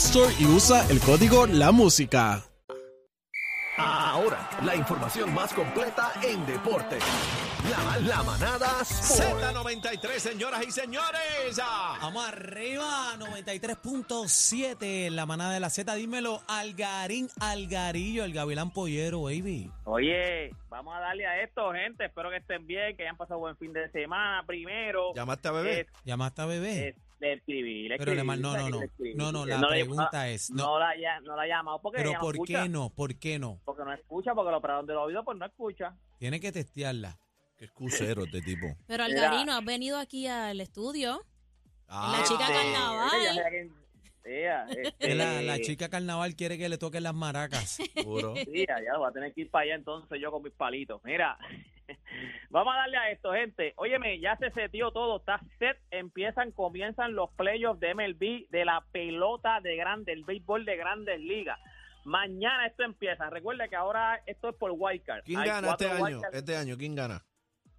Store y usa el código La Música. Ahora, la información más completa en deporte. La, la manada Sport. Z93, señoras y señores. Ah, Vamos arriba, 93.7, la manada de la Z. Dímelo, Algarín Algarillo, el Gavilán Pollero, baby. Oye, vamos a darle a esto, gente. Espero que estén bien, que hayan pasado buen fin de semana. Primero, ¿Llamaste a bebé? es- ¿Llamaste a bebé? es- le escribí, le Pero le escribí, no, no, le no. No, no, la le- pregunta es, no. No la, no la ha llamado porque Pero no ¿por escucha. qué no? ¿Por qué no? Porque no escucha, porque lo operaron del oído, pues no escucha. Tiene que testearla. Qué excusero este tipo. Pero. Algarino, has venido aquí al estudio. Ah, La chica Este, carnaval. ella, Que la, este, la chica carnaval quiere que le toquen las maracas. seguro. Sí, ya voy a tener que ir para allá entonces yo con mis palitos. Mira, vamos a darle a esto, gente. Óyeme, ya se setió todo, está set, empiezan, comienzan los playoffs de MLB, de la pelota de grande, el béisbol de grandes ligas. Mañana esto empieza. Recuerda que ahora esto es por wildcard. ¿Quién Hay gana este año? Este año, ¿quién gana?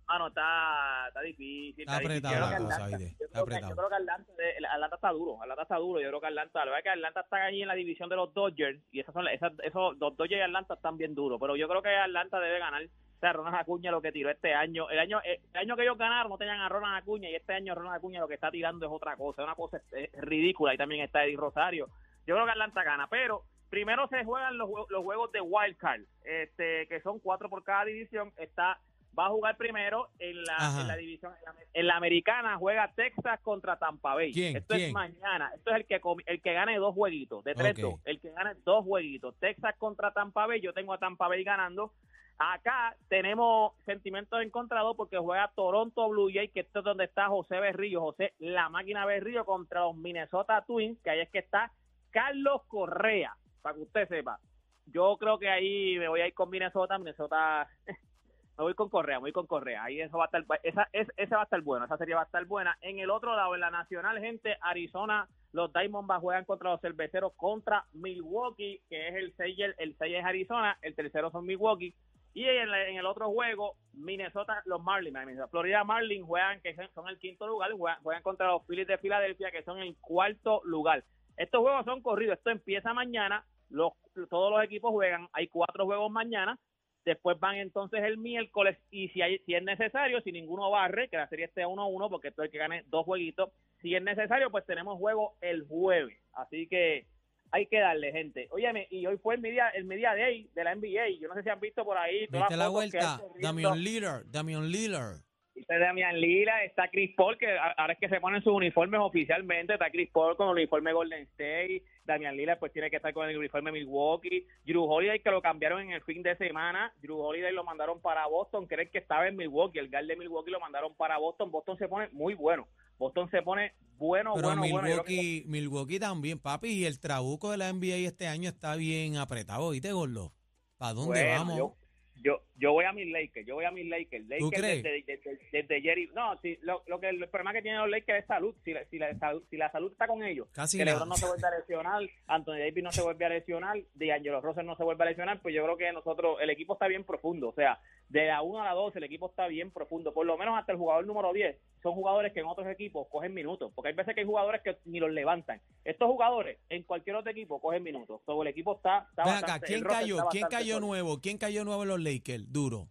Ah, no, está, está difícil. Está difícil. apretada Yo la creo Atlanta- yo está creo que- apretado. Yo creo que Atlanta, está duro. Atlanta está duro. Yo creo que Atlanta, la verdad es que Atlanta está ahí en la división de los Dodgers. Y esas son, las- esas, esos, los Dodgers y Atlanta están bien duros. Pero yo creo que Atlanta debe ganar. Sea, Ronald Acuña lo que tiró este año. El año el año que ellos ganaron no tenían a Ronald Acuña. Y este año Ronald Acuña lo que está tirando es otra cosa. Es una cosa eh, ridícula. Y también está Eddie Rosario. Yo creo que Atlanta gana. Pero primero se juegan los, los juegos de wild card. Este, que son cuatro por cada división. Está va a jugar primero en la, Ajá. en la división en la, en la americana juega Texas contra Tampa Bay ¿Quién? esto ¿Quién? es mañana esto es el que el que gane dos jueguitos de tres dos el que gane dos jueguitos Texas contra Tampa Bay yo tengo a Tampa Bay ganando acá tenemos sentimientos encontrados porque juega Toronto Blue Jays que esto es donde está José Berrío José la máquina Berrío contra los Minnesota Twins que ahí es que está Carlos Correa para que usted sepa yo creo que ahí me voy a ir con Minnesota Minnesota me voy con Correa, me voy con Correa. Ahí eso va a estar, esa, es, esa va a estar buena, esa serie va a estar buena. En el otro lado, en la nacional, gente, Arizona, los Diamondbacks juegan contra los cerveceros contra Milwaukee, que es el 6, el, el 6 es Arizona, el tercero son Milwaukee. Y en, la- en el otro juego, Minnesota, los Marlins, Florida Marlins juegan, que son- el quinto lugar, juegan, juegan contra los Phillies de Filadelfia, que son el cuarto lugar. Estos juegos son corridos, esto empieza mañana, los, todos los equipos juegan, hay cuatro juegos mañana, después van entonces el miércoles y si hay, si es necesario, si ninguno barre, que la serie esté 1-1 porque esto es el que gane dos jueguitos, si es necesario pues tenemos juego el jueves, así que hay que darle gente. Óyeme, y hoy fue el media, el media day de la NBA, yo no sé si han visto por ahí todas ¿Viste las la vuelta? Damian Lillard, Damian Lillard. Está Damian Lila, está Chris Paul, que ahora es que se ponen sus uniformes oficialmente, está Chris Paul con el uniforme Golden State, Damian Lila pues tiene que estar con el uniforme Milwaukee, Drew Holiday que lo cambiaron en el fin de semana, Drew Holiday lo mandaron para Boston, creen que estaba en Milwaukee, el guard de Milwaukee lo mandaron para Boston, Boston se pone muy bueno, Boston se pone bueno, Pero bueno, Milwaukee, Milwaukee también, papi. Y el trabuco de la NBA este año está bien apretado, ¿viste, Gordo? ¿Para dónde Bueno, vamos? Yo, yo, yo voy a mis Lakers, yo voy a mis Lakers. Lakers crees? Desde, desde, desde Jerry. No, si, lo, lo que el problema que tienen los Lakers es salud. Si la, si la, salud, si la salud está con ellos, Casi que. LeBron no se vuelve a lesionar, Anthony Davis no se vuelve a lesionar, D'Angelo Russell no se vuelve a lesionar, pues yo creo que nosotros, el equipo está bien profundo. O sea, de la 1 a la 2 el equipo está bien profundo. Por lo menos hasta el jugador número 10 son jugadores que en otros equipos cogen minutos. Porque hay veces que hay jugadores que ni los levantan. Estos jugadores en cualquier otro equipo cogen minutos. Todo el equipo está, está Ven acá, bastante- ¿quién cayó? ¿Quién cayó nuevo? ¿Quién cayó nuevo en los Lakers? Duro.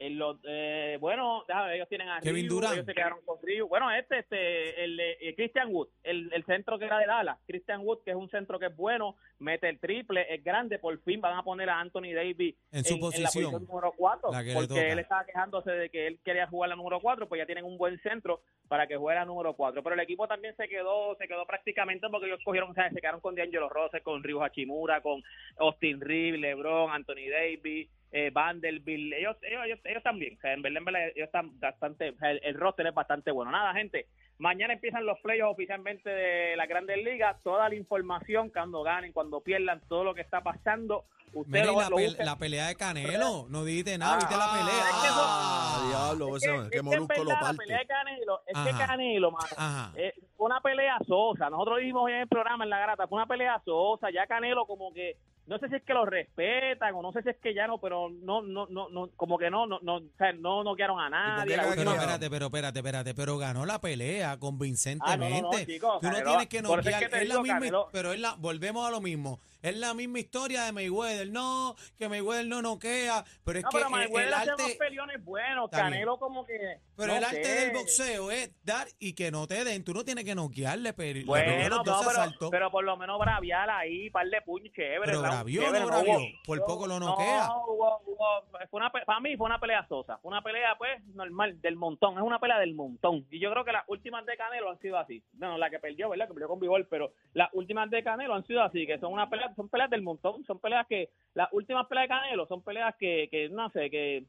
En los, eh, bueno, déjame ver, ellos tienen a Kevin Ryu, Durant. ellos se quedaron con Ryu. Bueno, este, este, el de eh, Christian Wood, el, el centro que era de Dallas, Christian Wood, que es un centro que es bueno, mete el triple, es grande, por fin van a poner a Anthony Davis En su la posición, posición número 4, la que le porque él estaba quejándose de que él quería jugar la número 4, pues ya tienen un buen centro para que juegue la número 4, pero el equipo también se quedó se quedó prácticamente porque ellos cogieron, o sea, se quedaron con D'Angelo Rosses, con Ryu Hachimura, con Austin Reeves, LeBron, Anthony Davis, eh, Vanderbilt, ellos, ellos, ellos, ellos también, o sea, en verdad, en verdad, ellos están bastante, o sea, el, el roster es bastante bueno. Nada, gente, mañana empiezan los playoffs oficialmente de la Grandes Ligas, toda la información, cuando ganen, cuando pierdan, todo lo que está pasando, y lo, la, lo la pelea de Canelo, no dijiste nada, viste la Ah, pelea. es que eso- Ah, diablo, Es que- es Molusco lo verdad, La parte. pelea de Canelo, es que. Canelo, mano, Ajá. eh, fue una pelea sosa. Nosotros dijimos en el programa en la grata, fue una pelea sosa. Ya Canelo como que no sé si es que lo respetan o no sé si es que ya no, pero no no no no como que no no no o sea, no noquearon a nadie. La Pero quien- espérate, pero espérate, espérate, pero ganó la pelea Ah, no, convincentemente. no, no, chicos, Tú no tienes que eso es noquear, que es la digo, misma, Canelo- pero es la, volvemos a lo mismo. Es la misma historia de Mayweather, no, que Mayweather no noquea, pero es no, que pero Mayweather el, hace unos arte, peleones buenos. Canelo como que pero no el arte sé. del boxeo es dar y que no te den. Tú no tienes que noquearle, pero Bueno, los no, pero, pero por lo menos braviar ahí, par de puños chévere. Pero round bravió o chévere, no bravió, hubo- por poco lo no, noquea. hubo- hubo- fue una, para mí fue una pelea sosa, fue una pelea pues normal, del montón, es una pelea del montón. Y yo creo que las últimas de Canelo han sido así. No, la que perdió, ¿verdad? Que perdió con Bivol, pero las últimas de Canelo han sido así, que son una pelea, son peleas del montón, son peleas que, las últimas peleas de Canelo son peleas que, que no sé, que eh,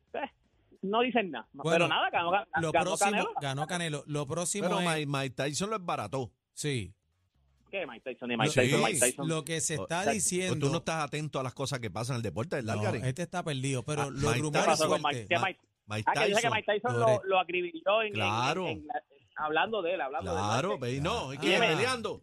no dicen nada. Bueno, pero nada, ganó, ganó, Lo ganó próximo, Canelo. ganó Canelo. Lo próximo Pero es, Mike, Tyson lo esbarató. sí, ¿Qué? Mike Tyson y Mike Sí. Tyson, Mike Tyson. lo que se está O sea, diciendo. Tú no estás atento a las cosas que pasan en el deporte, ¿verdad, No, Algarín? este está perdido, pero Ah, Mike ¿Qué rumores pasó con fuertes. Mike? Que Mike- Mike Ah, que dice que. Mike Tyson lo, lo acribilló en, en- Claro. en hablando de él, hablando Claro, de él. ve, no, ¿y Ah. peleando?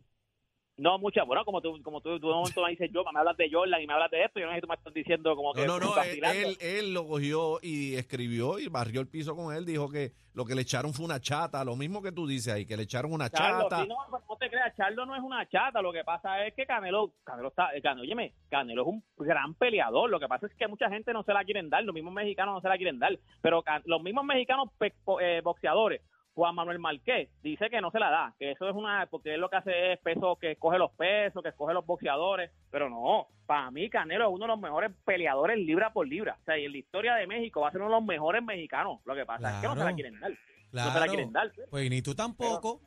No, mucha, bueno, como tú, como tú, tú de momento me dices yo, me hablas de Jordan y me hablas de esto, yo no sé si tú me estás diciendo como que No, no, no, él, él, él lo cogió y escribió y barrió el piso con él, dijo que lo que le echaron fue una chata, lo mismo que tú dices ahí, que le echaron una Charlo, chata. sí, no, no te creas, Charlo no es una chata, lo que pasa es que Canelo, Canelo está, eh, Canelo, óyeme, Canelo es un gran peleador, lo que pasa es que mucha gente no se la quieren dar, los mismos mexicanos no se la quieren dar, pero los mismos mexicanos pe- po- eh, boxeadores, Juan Manuel Marqués, dice que no se la da, que eso es una, porque él lo que hace es peso, que escoge los pesos, que escoge los boxeadores, pero no, para mí Canelo es uno de los mejores peleadores libra por libra, o sea, y en la historia de México va a ser uno de los mejores mexicanos, lo que pasa es que no se la quieren dar. Claro. No se la quieren dar. pues. Pues ni tú tampoco.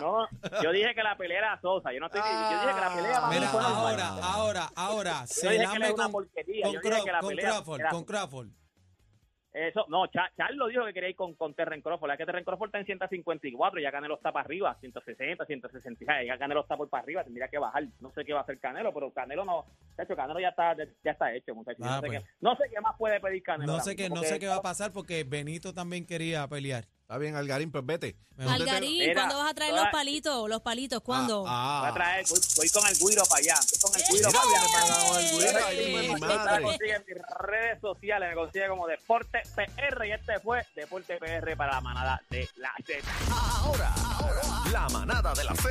No, yo dije que la pelea era sosa. Yo no estoy, yo dije que la pelea Mira, fue normal. ahora, ahora, ahora, Yo se dije que era una porquería. con, Yo dije que la con pelea Crawford, era- con Crawford. Eso, no, Cha- Charlo dijo que quería ir con, con Terren Crawford. Es que Terren Crawford está en 154, ya Canelo está para arriba, 160, 160. Ya Canelo está por para arriba, tendría que bajar. No sé qué va a hacer Canelo, pero Canelo no. De hecho, Canelo ya está, ya está hecho, muchachos. Ah, no, sé pues. qué, no sé qué más puede pedir Canelo. No sé qué, no sé qué va a pasar porque Benito también quería pelear. Está bien, Algarín, pues vete. Mejor- Algarín, Mira, ¿cuándo vas a traer toda- los palitos? Los palitos, ¿cuándo? Ah, Voy a ah. traer, voy, voy con el guiro para allá. Voy con el guiro para allá. Me consigue en mis redes sociales, me consigue como Deporte PR y este fue Deporte PR para la manada de la Z. Ahora, ahora, la manada de la Z